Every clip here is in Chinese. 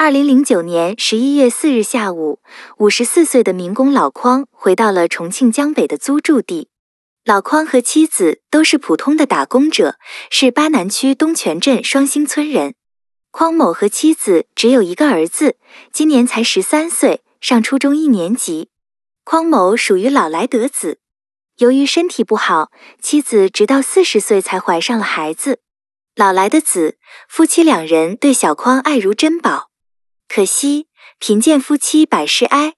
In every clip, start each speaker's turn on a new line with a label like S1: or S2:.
S1: 二零零九年十一月四日下午，五十四岁的民工老匡回到了重庆江北的租住地。老匡和妻子都是普通的打工者，是巴南区东泉镇双星村人。匡某和妻子只有一个儿子，今年才十三岁，上初中一年级。匡某属于老来得子，由于身体不好，妻子直到四十岁才怀上了孩子。老来的子，夫妻两人对小匡爱如珍宝。可惜贫贱夫妻百事哀，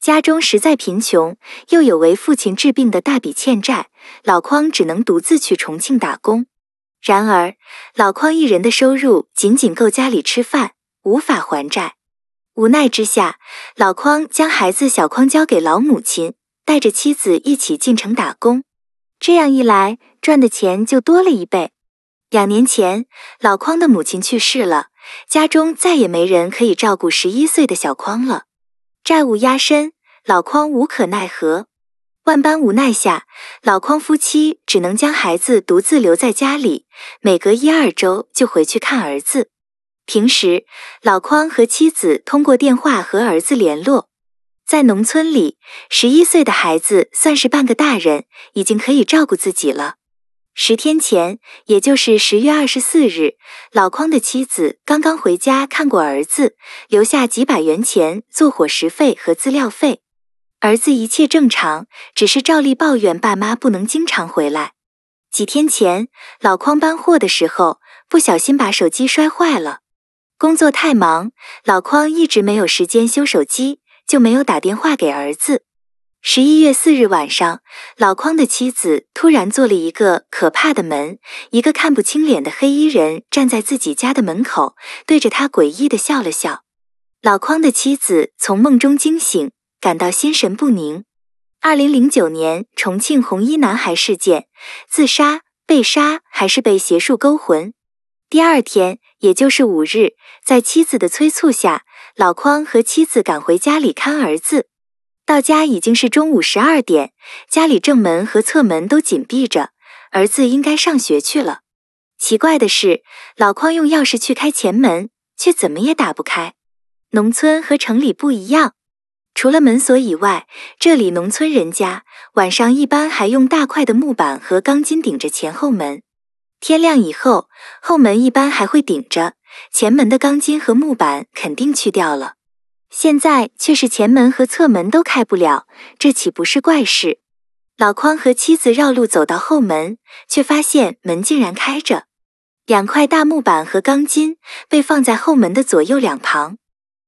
S1: 家中实在贫穷，又有为父亲治病的大笔欠债，老匡只能独自去重庆打工。然而，老匡一人的收入仅仅够家里吃饭，无法还债。无奈之下，老匡将孩子小匡交给老母亲，带着妻子一起进城打工。这样一来，赚的钱就多了一倍。两年前，老匡的母亲去世了。家中再也没人可以照顾十一岁的小匡了，债务压身，老匡无可奈何。万般无奈下，老匡夫妻只能将孩子独自留在家里，每隔一二周就回去看儿子。平时，老匡和妻子通过电话和儿子联络。在农村里，十一岁的孩子算是半个大人，已经可以照顾自己了。十天前，也就是十月二十四日，老匡的妻子刚刚回家看过儿子，留下几百元钱做伙食费和资料费。儿子一切正常，只是照例抱怨爸妈不能经常回来。几天前，老匡搬货的时候不小心把手机摔坏了，工作太忙，老匡一直没有时间修手机，就没有打电话给儿子。十一月四日晚上，老匡的妻子突然做了一个可怕的门，一个看不清脸的黑衣人站在自己家的门口，对着他诡异的笑了笑。老匡的妻子从梦中惊醒，感到心神不宁。二零零九年重庆红衣男孩事件，自杀、被杀还是被邪术勾魂？第二天，也就是五日，在妻子的催促下，老匡和妻子赶回家里看儿子。到家已经是中午十二点，家里正门和侧门都紧闭着，儿子应该上学去了。奇怪的是，老匡用钥匙去开前门，却怎么也打不开。农村和城里不一样，除了门锁以外，这里农村人家晚上一般还用大块的木板和钢筋顶着前后门。天亮以后，后门一般还会顶着，前门的钢筋和木板肯定去掉了。现在却是前门和侧门都开不了，这岂不是怪事？老匡和妻子绕路走到后门，却发现门竟然开着，两块大木板和钢筋被放在后门的左右两旁。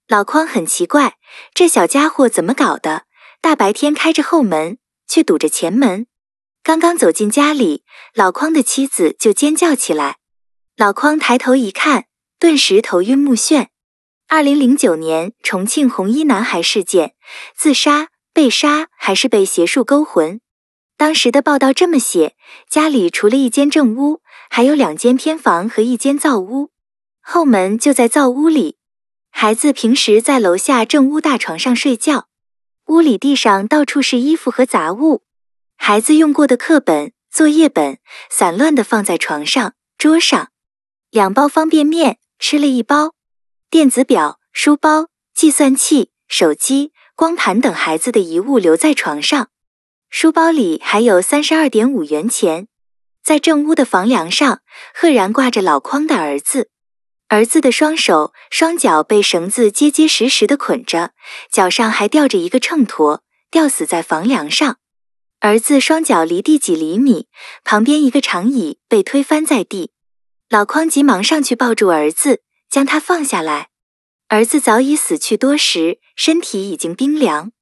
S1: 老匡很奇怪，这小家伙怎么搞的？大白天开着后门，却堵着前门。刚刚走进家里，老匡的妻子就尖叫起来。老匡抬头一看，顿时头晕目眩。二零零九年重庆红衣男孩事件，自杀、被杀还是被邪术勾魂？当时的报道这么写：家里除了一间正屋，还有两间偏房和一间灶屋，后门就在灶屋里。孩子平时在楼下正屋大床上睡觉，屋里地上到处是衣服和杂物，孩子用过的课本、作业本散乱的放在床上、桌上，两包方便面吃了一包。电子表、书包、计算器、手机、光盘等孩子的遗物留在床上，书包里还有三十二点五元钱。在正屋的房梁上，赫然挂着老匡的儿子，儿子的双手双脚被绳子结结实实的捆着，脚上还吊着一个秤砣，吊死在房梁上。儿子双脚离地几厘米，旁边一个长椅被推翻在地，老匡急忙上去抱住儿子。将他放下来，儿子早已死去多时，身体已经冰凉。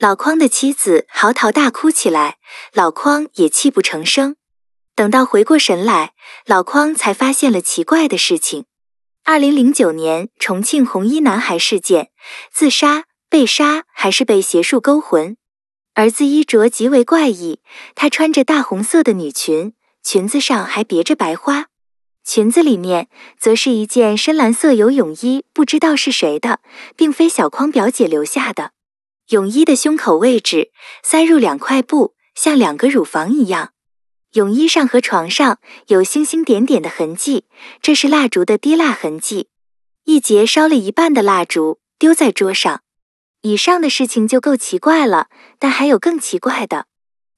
S1: 老匡的妻子嚎啕大哭起来，老匡也泣不成声。等到回过神来，老匡才发现了奇怪的事情。二零零九年重庆红衣男孩事件，自杀、被杀还是被邪术勾魂？儿子衣着极为怪异，他穿着大红色的女裙，裙子上还别着白花。裙子里面则是一件深蓝色游泳衣，不知道是谁的，并非小匡表姐留下的。泳衣的胸口位置塞入两块布，像两个乳房一样。泳衣上和床上有星星点点的痕迹，这是蜡烛的滴蜡痕迹。一节烧了一半的蜡烛丢在桌上。以上的事情就够奇怪了，但还有更奇怪的。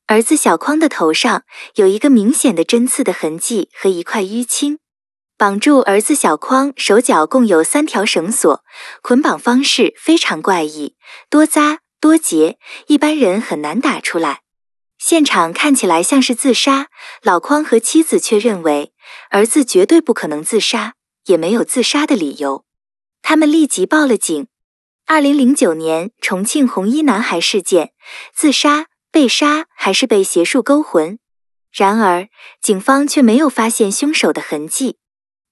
S1: 儿子小匡的头上有一个明显的针刺的痕迹和一块淤青。绑住儿子小匡手脚共有三条绳索，捆绑方式非常怪异，多扎多结，一般人很难打出来。现场看起来像是自杀，老匡和妻子却认为儿子绝对不可能自杀，也没有自杀的理由。他们立即报了警。二零零九年重庆红衣男孩事件，自杀。被杀还是被邪术勾魂？然而，警方却没有发现凶手的痕迹。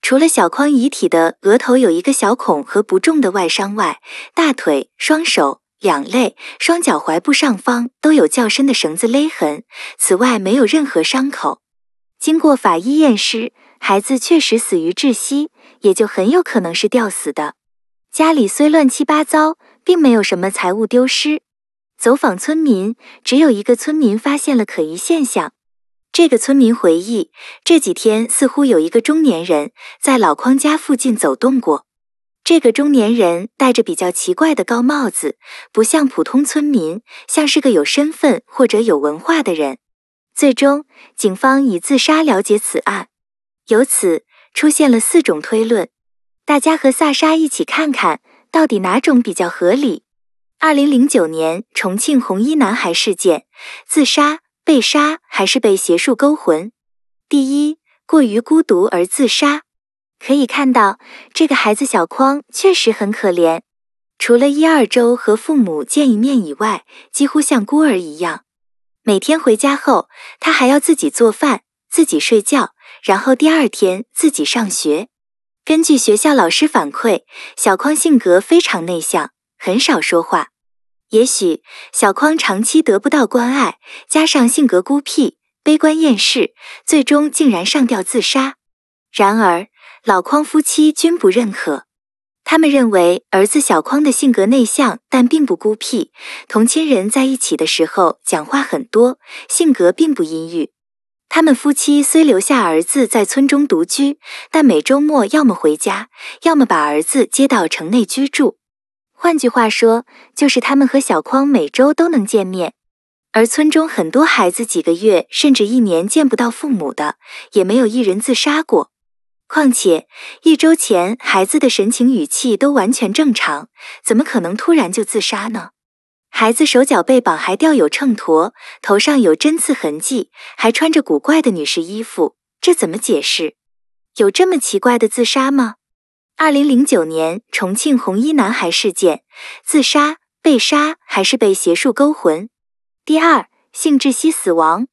S1: 除了小匡遗体的额头有一个小孔和不重的外伤外，大腿、双手、两肋、双脚踝部上方都有较深的绳子勒痕。此外，没有任何伤口。经过法医验尸，孩子确实死于窒息，也就很有可能是吊死的。家里虽乱七八糟，并没有什么财物丢失。走访村民，只有一个村民发现了可疑现象。这个村民回忆，这几天似乎有一个中年人在老匡家附近走动过。这个中年人戴着比较奇怪的高帽子，不像普通村民，像是个有身份或者有文化的人。最终，警方以自杀了解此案，由此出现了四种推论。大家和萨沙一起看看到底哪种比较合理。二零零九年重庆红衣男孩事件，自杀、被杀还是被邪术勾魂？第一，过于孤独而自杀。可以看到，这个孩子小匡确实很可怜，除了一二周和父母见一面以外，几乎像孤儿一样。每天回家后，他还要自己做饭、自己睡觉，然后第二天自己上学。根据学校老师反馈，小匡性格非常内向。很少说话，也许小匡长期得不到关爱，加上性格孤僻、悲观厌世，最终竟然上吊自杀。然而老匡夫妻均不认可，他们认为儿子小匡的性格内向，但并不孤僻，同亲人在一起的时候讲话很多，性格并不阴郁。他们夫妻虽留下儿子在村中独居，但每周末要么回家，要么把儿子接到城内居住。换句话说，就是他们和小匡每周都能见面，而村中很多孩子几个月甚至一年见不到父母的，也没有一人自杀过。况且一周前孩子的神情语气都完全正常，怎么可能突然就自杀呢？孩子手脚被绑还吊有秤砣，头上有针刺痕迹，还穿着古怪的女士衣服，这怎么解释？有这么奇怪的自杀吗？二零零九年重庆红衣男孩事件，自杀、被杀还是被邪术勾魂？第二，性窒息死亡。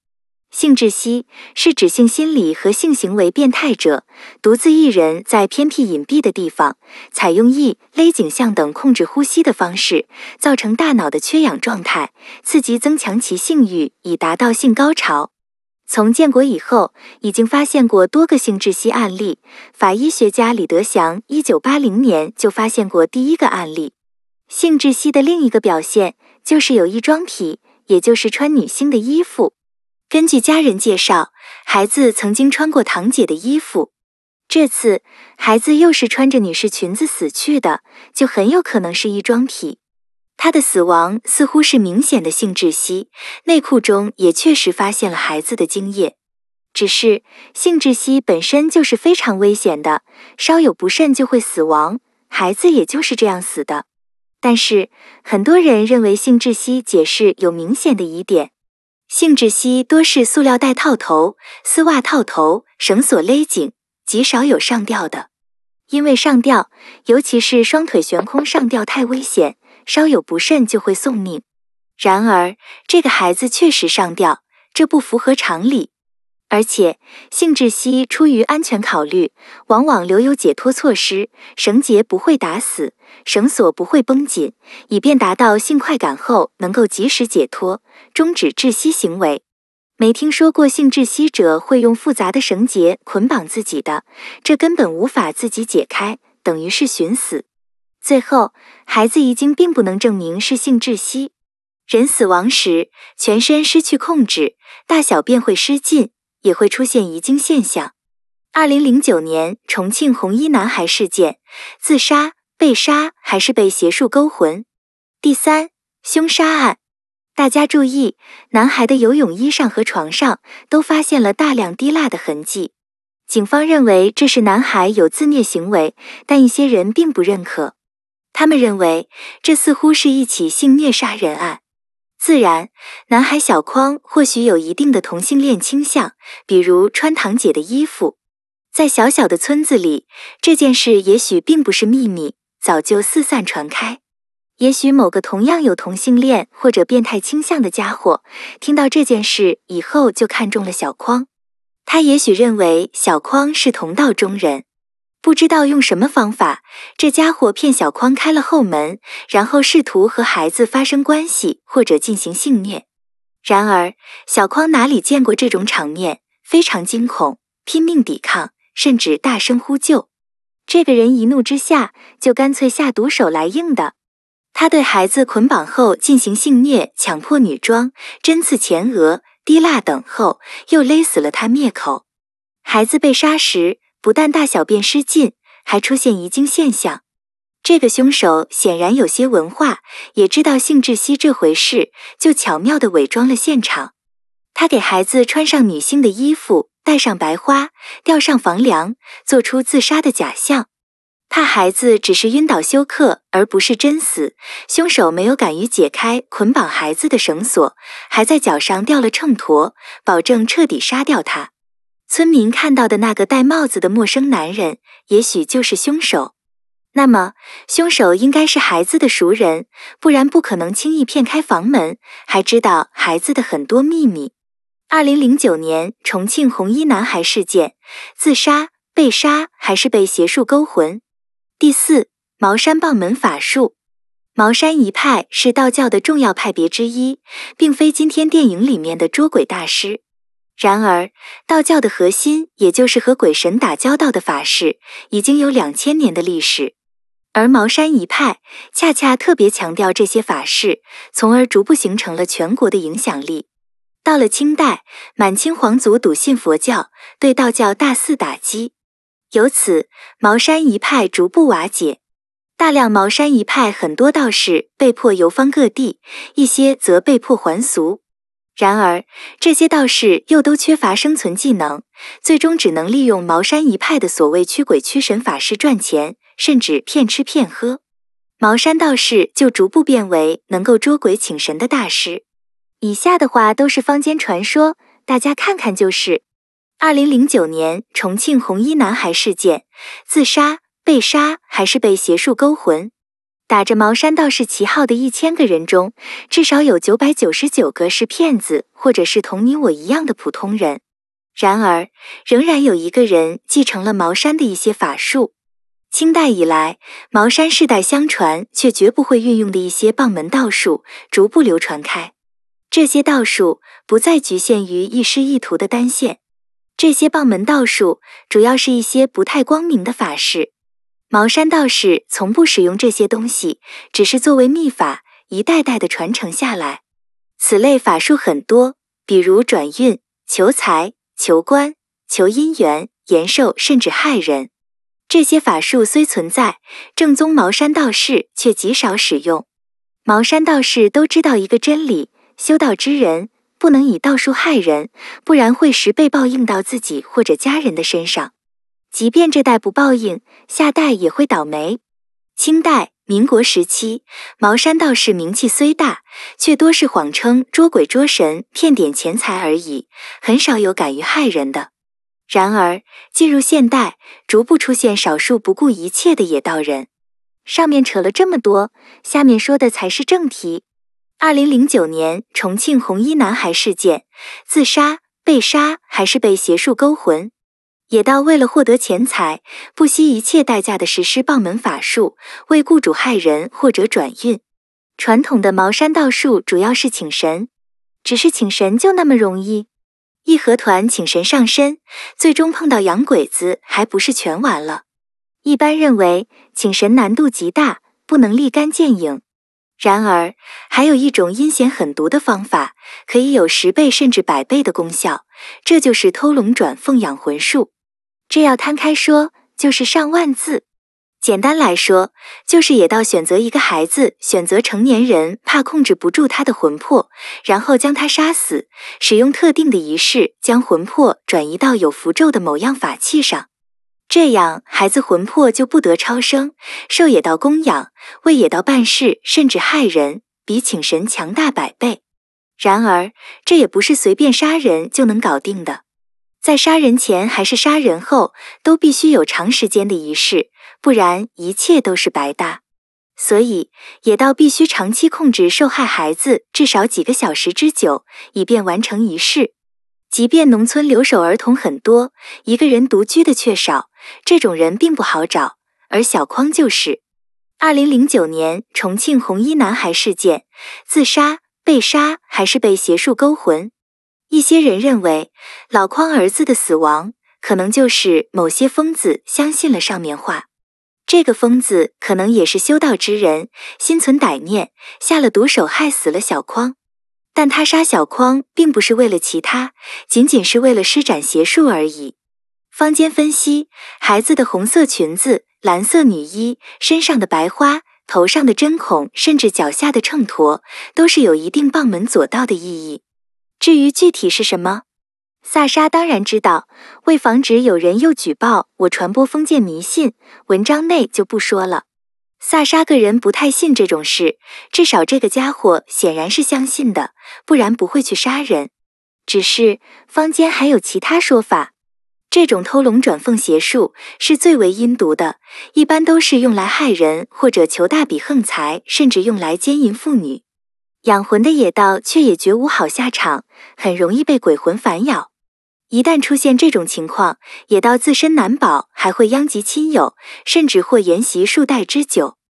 S1: 性窒息是指性心理和性行为变态者独自一人在偏僻隐蔽的地方，采用缢、勒颈项等控制呼吸的方式，造成大脑的缺氧状态，刺激增强其性欲，以达到性高潮。从建国以后，已经发现过多个性窒息案例。法医学家李德祥一九八零年就发现过第一个案例。性窒息的另一个表现就是有异装癖，也就是穿女性的衣服。根据家人介绍，孩子曾经穿过堂姐的衣服，这次孩子又是穿着女士裙子死去的，就很有可能是异装癖。他的死亡似乎是明显的性窒息，内裤中也确实发现了孩子的精液。只是性窒息本身就是非常危险的，稍有不慎就会死亡，孩子也就是这样死的。但是很多人认为性窒息解释有明显的疑点，性窒息多是塑料袋套头、丝袜套头、绳索勒颈，极少有上吊的。因为上吊，尤其是双腿悬空上吊太危险。稍有不慎就会送命。然而，这个孩子确实上吊，这不符合常理。而且，性窒息出于安全考虑，往往留有解脱措施，绳结不会打死，绳索不会绷紧，以便达到性快感后能够及时解脱，终止窒息行为。没听说过性窒息者会用复杂的绳结捆绑自己的，这根本无法自己解开，等于是寻死。最后，孩子遗精并不能证明是性窒息。人死亡时，全身失去控制，大小便会失禁，也会出现遗精现象。二零零九年重庆红衣男孩事件，自杀、被杀还是被邪术勾魂？第三，凶杀案。大家注意，男孩的游泳衣上和床上都发现了大量滴蜡的痕迹。警方认为这是男孩有自虐行为，但一些人并不认可。他们认为这似乎是一起性虐杀人案。自然，男孩小匡或许有一定的同性恋倾向，比如穿堂姐的衣服。在小小的村子里，这件事也许并不是秘密，早就四散传开。也许某个同样有同性恋或者变态倾向的家伙，听到这件事以后就看中了小匡。他也许认为小匡是同道中人，不知道用什么方法，这家伙骗小匡开了后门，然后试图和孩子发生关系或者进行性虐。然而，小匡哪里见过这种场面，非常惊恐，拼命抵抗，甚至大声呼救。这个人一怒之下，就干脆下毒手来硬的。他对孩子捆绑后进行性虐，强迫女装、针刺前额、滴蜡等后，又勒死了他灭口。孩子被杀时，不但大小便失禁，还出现遗精现象。这个凶手显然有些文化，也知道性窒息这回事，就巧妙地伪装了现场。他给孩子穿上女性的衣服，戴上白花，吊上房梁，做出自杀的假象。怕孩子只是晕倒休克，而不是真死。凶手没有敢于解开捆绑孩子的绳索，还在脚上吊了秤砣，保证彻底杀掉他。村民看到的那个戴帽子的陌生男人，也许就是凶手。那么，凶手应该是孩子的熟人，不然不可能轻易骗开房门，还知道孩子的很多秘密。二零零九年重庆红衣男孩事件，自杀、被杀还是被邪术勾魂？第四，茅山棒门法术。茅山一派是道教的重要派别之一，并非今天电影里面的捉鬼大师。然而，道教的核心，也就是和鬼神打交道的法事，已经有两千年的历史。而茅山一派恰恰特别强调这些法事，从而逐步形成了全国的影响力。到了清代，满清皇族笃信佛教，对道教大肆打击。由此，茅山一派逐步瓦解，大量茅山一派很多道士被迫游方各地，一些则被迫还俗。然而，这些道士又都缺乏生存技能，最终只能利用茅山一派的所谓驱鬼驱神法师赚钱，甚至骗吃骗喝。茅山道士就逐步变为能够捉鬼请神的大师。以下的话都是坊间传说，大家看看就是。二零零九年重庆红衣男孩事件，自杀、被杀还是被邪术勾魂？打着茅山道士旗号的一千个人中，至少有九百九十九个是骗子，或者是同你我一样的普通人。然而，仍然有一个人继承了茅山的一些法术。清代以来，茅山世代相传却绝不会运用的一些棒门道术，逐步流传开。这些道术不再局限于一师一徒的单线。这些棒门道术主要是一些不太光明的法事，茅山道士从不使用这些东西，只是作为秘法，一代代的传承下来。此类法术很多，比如转运、求财、求官、求姻缘、延寿，甚至害人。这些法术虽存在，正宗茅山道士却极少使用。茅山道士都知道一个真理：修道之人。不能以道术害人，不然会十倍报应到自己或者家人的身上。即便这代不报应，下代也会倒霉。清代、民国时期，茅山道士名气虽大，却多是谎称捉鬼捉神，骗点钱财而已，很少有敢于害人的。然而，进入现代，逐步出现少数不顾一切的野道人。上面扯了这么多，下面说的才是正题。二零零九年重庆红衣男孩事件，自杀、被杀还是被邪术勾魂？野道为了获得钱财，不惜一切代价的实施棒门法术，为雇主害人或者转运。传统的茅山道术主要是请神，只是请神就那么容易？义和团请神上身，最终碰到洋鬼子，还不是全完了？一般认为，请神难度极大，不能立竿见影。然而，还有一种阴险狠毒的方法，可以有十倍甚至百倍的功效，这就是偷龙转凤养魂术。这要摊开说，就是上万字。简单来说，就是野道选择一个孩子，选择成年人，怕控制不住他的魂魄，然后将他杀死，使用特定的仪式将魂魄转移到有符咒的某样法器上，这样孩子魂魄就不得超生，受野道供养，为野道办事，甚至害人，比请神强大百倍。然而，这也不是随便杀人就能搞定的，在杀人前还是杀人后，都必须有长时间的仪式。不然一切都是白搭，所以野道必须长期控制受害孩子至少几个小时之久，以便完成仪式。即便农村留守儿童很多，一个人独居的却少，这种人并不好找。而小匡就是。二零零九年重庆红衣男孩事件，自杀、被杀还是被邪术勾魂？一些人认为老匡儿子的死亡可能就是某些疯子相信了上面话。这个疯子可能也是修道之人，心存歹念，下了毒手害死了小匡。但他杀小匡并不是为了其他，仅仅是为了施展邪术而已。坊间分析，孩子的红色裙子、蓝色女衣、身上的白花、头上的针孔，甚至脚下的秤砣，都是有一定傍门左道的意义。至于具体是什么？萨沙当然知道，为防止有人又举报我传播封建迷信，文章内就不说了。萨沙个人不太信这种事，至少这个家伙显然是相信的，不然不会去杀人。只是坊间还有其他说法，这种偷龙转凤邪术是最为阴毒的，一般都是用来害人或者求大笔横财，甚至用来奸淫妇女。养魂的野道却也绝无好下场，很容易被鬼魂反咬。一旦出现这种情况，野道自身难保，还会殃及亲友，甚至或延袭数代之久。